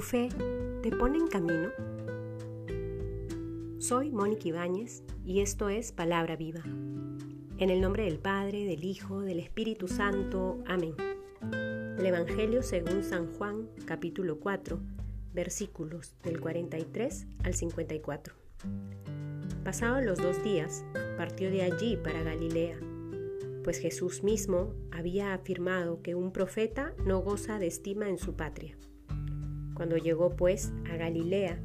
fe te pone en camino? Soy Mónica Ibáñez y esto es Palabra Viva. En el nombre del Padre, del Hijo, del Espíritu Santo. Amén. El Evangelio según San Juan, capítulo 4, versículos del 43 al 54. Pasados los dos días, partió de allí para Galilea, pues Jesús mismo había afirmado que un profeta no goza de estima en su patria. Cuando llegó pues a Galilea,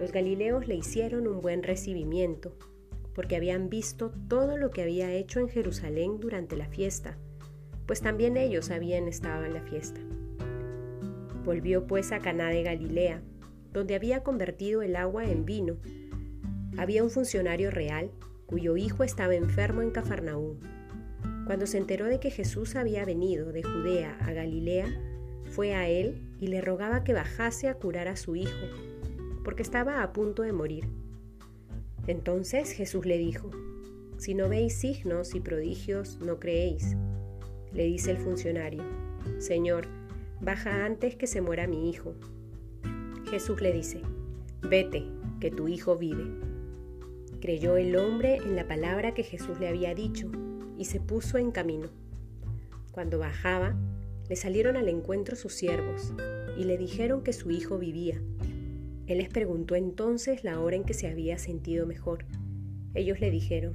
los galileos le hicieron un buen recibimiento, porque habían visto todo lo que había hecho en Jerusalén durante la fiesta, pues también ellos habían estado en la fiesta. Volvió pues a Caná de Galilea, donde había convertido el agua en vino. Había un funcionario real cuyo hijo estaba enfermo en Cafarnaúm. Cuando se enteró de que Jesús había venido de Judea a Galilea, fue a él y le rogaba que bajase a curar a su hijo, porque estaba a punto de morir. Entonces Jesús le dijo, Si no veis signos y prodigios, no creéis. Le dice el funcionario, Señor, baja antes que se muera mi hijo. Jesús le dice, Vete, que tu hijo vive. Creyó el hombre en la palabra que Jesús le había dicho y se puso en camino. Cuando bajaba, le salieron al encuentro sus siervos y le dijeron que su hijo vivía. Él les preguntó entonces la hora en que se había sentido mejor. Ellos le dijeron,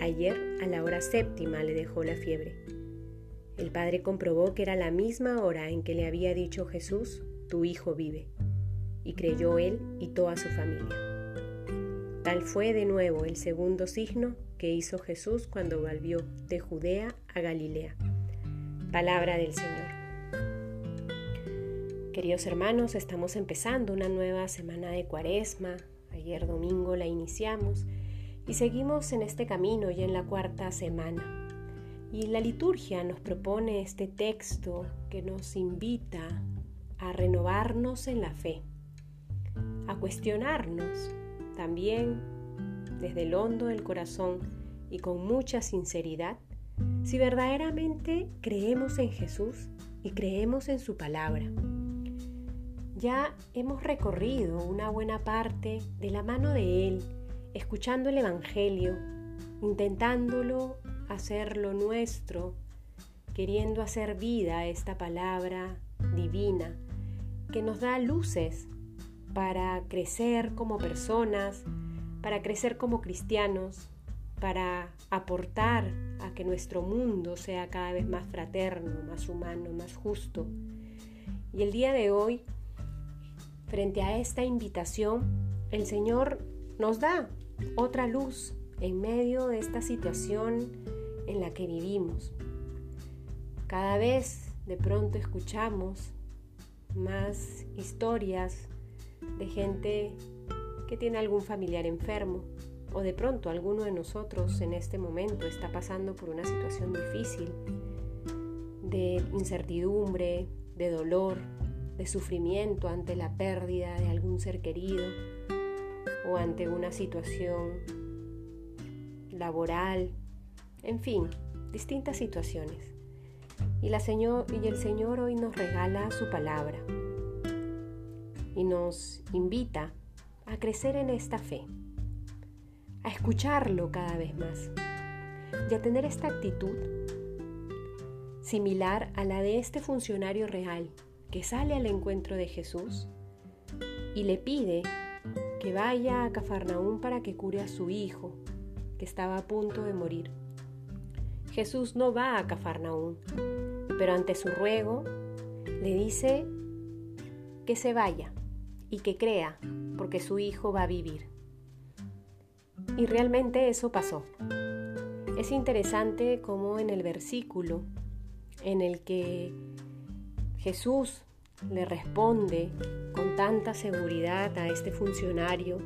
ayer a la hora séptima le dejó la fiebre. El padre comprobó que era la misma hora en que le había dicho Jesús, tu hijo vive. Y creyó él y toda su familia. Tal fue de nuevo el segundo signo que hizo Jesús cuando volvió de Judea a Galilea. Palabra del Señor. Queridos hermanos, estamos empezando una nueva semana de cuaresma. Ayer domingo la iniciamos y seguimos en este camino ya en la cuarta semana. Y la liturgia nos propone este texto que nos invita a renovarnos en la fe, a cuestionarnos también desde el hondo del corazón y con mucha sinceridad si verdaderamente creemos en Jesús y creemos en su palabra. Ya hemos recorrido una buena parte de la mano de Él, escuchando el Evangelio, intentándolo hacerlo nuestro, queriendo hacer vida esta palabra divina que nos da luces para crecer como personas, para crecer como cristianos, para aportar a que nuestro mundo sea cada vez más fraterno, más humano, más justo. Y el día de hoy, frente a esta invitación, el Señor nos da otra luz en medio de esta situación en la que vivimos. Cada vez de pronto escuchamos más historias de gente que tiene algún familiar enfermo, o de pronto alguno de nosotros en este momento está pasando por una situación difícil de incertidumbre, de dolor, de sufrimiento ante la pérdida de algún ser querido o ante una situación laboral, en fin, distintas situaciones. Y, la señor, y el Señor hoy nos regala su palabra y nos invita a crecer en esta fe a escucharlo cada vez más y a tener esta actitud similar a la de este funcionario real que sale al encuentro de Jesús y le pide que vaya a Cafarnaúm para que cure a su hijo, que estaba a punto de morir. Jesús no va a Cafarnaúm, pero ante su ruego le dice que se vaya y que crea, porque su hijo va a vivir. Y realmente eso pasó. Es interesante cómo en el versículo en el que Jesús le responde con tanta seguridad a este funcionario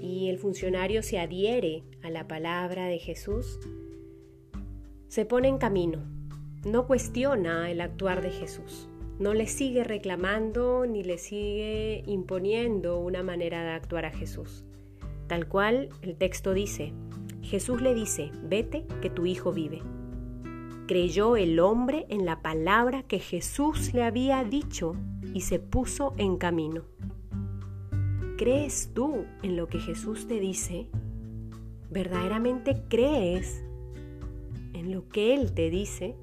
y el funcionario se adhiere a la palabra de Jesús, se pone en camino, no cuestiona el actuar de Jesús, no le sigue reclamando ni le sigue imponiendo una manera de actuar a Jesús. Tal cual el texto dice, Jesús le dice, vete que tu hijo vive. creyó el hombre en la palabra que Jesús le había dicho y se puso en camino. ¿Crees tú en lo que Jesús te dice? ¿Verdaderamente crees en lo que Él te dice?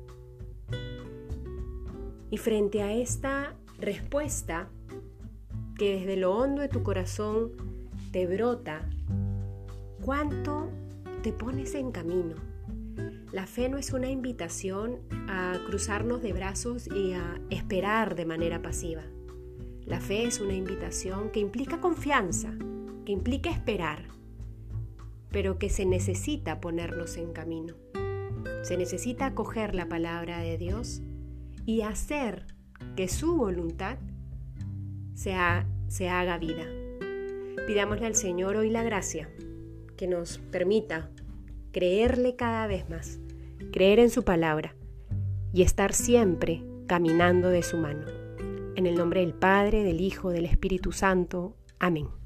Y frente a esta respuesta que desde lo hondo de tu corazón te brota, ¿cuánto te pones en camino? La fe no es una invitación a cruzarnos de brazos y a esperar de manera pasiva. La fe es una invitación que implica confianza, que implica esperar, pero que se necesita ponernos en camino. Se necesita acoger la palabra de Dios y hacer que su voluntad se, se haga vida. Pidámosle al Señor hoy la gracia que nos permita creerle cada vez más, creer en su palabra y estar siempre caminando de su mano. En el nombre del Padre, del Hijo, del Espíritu Santo. Amén.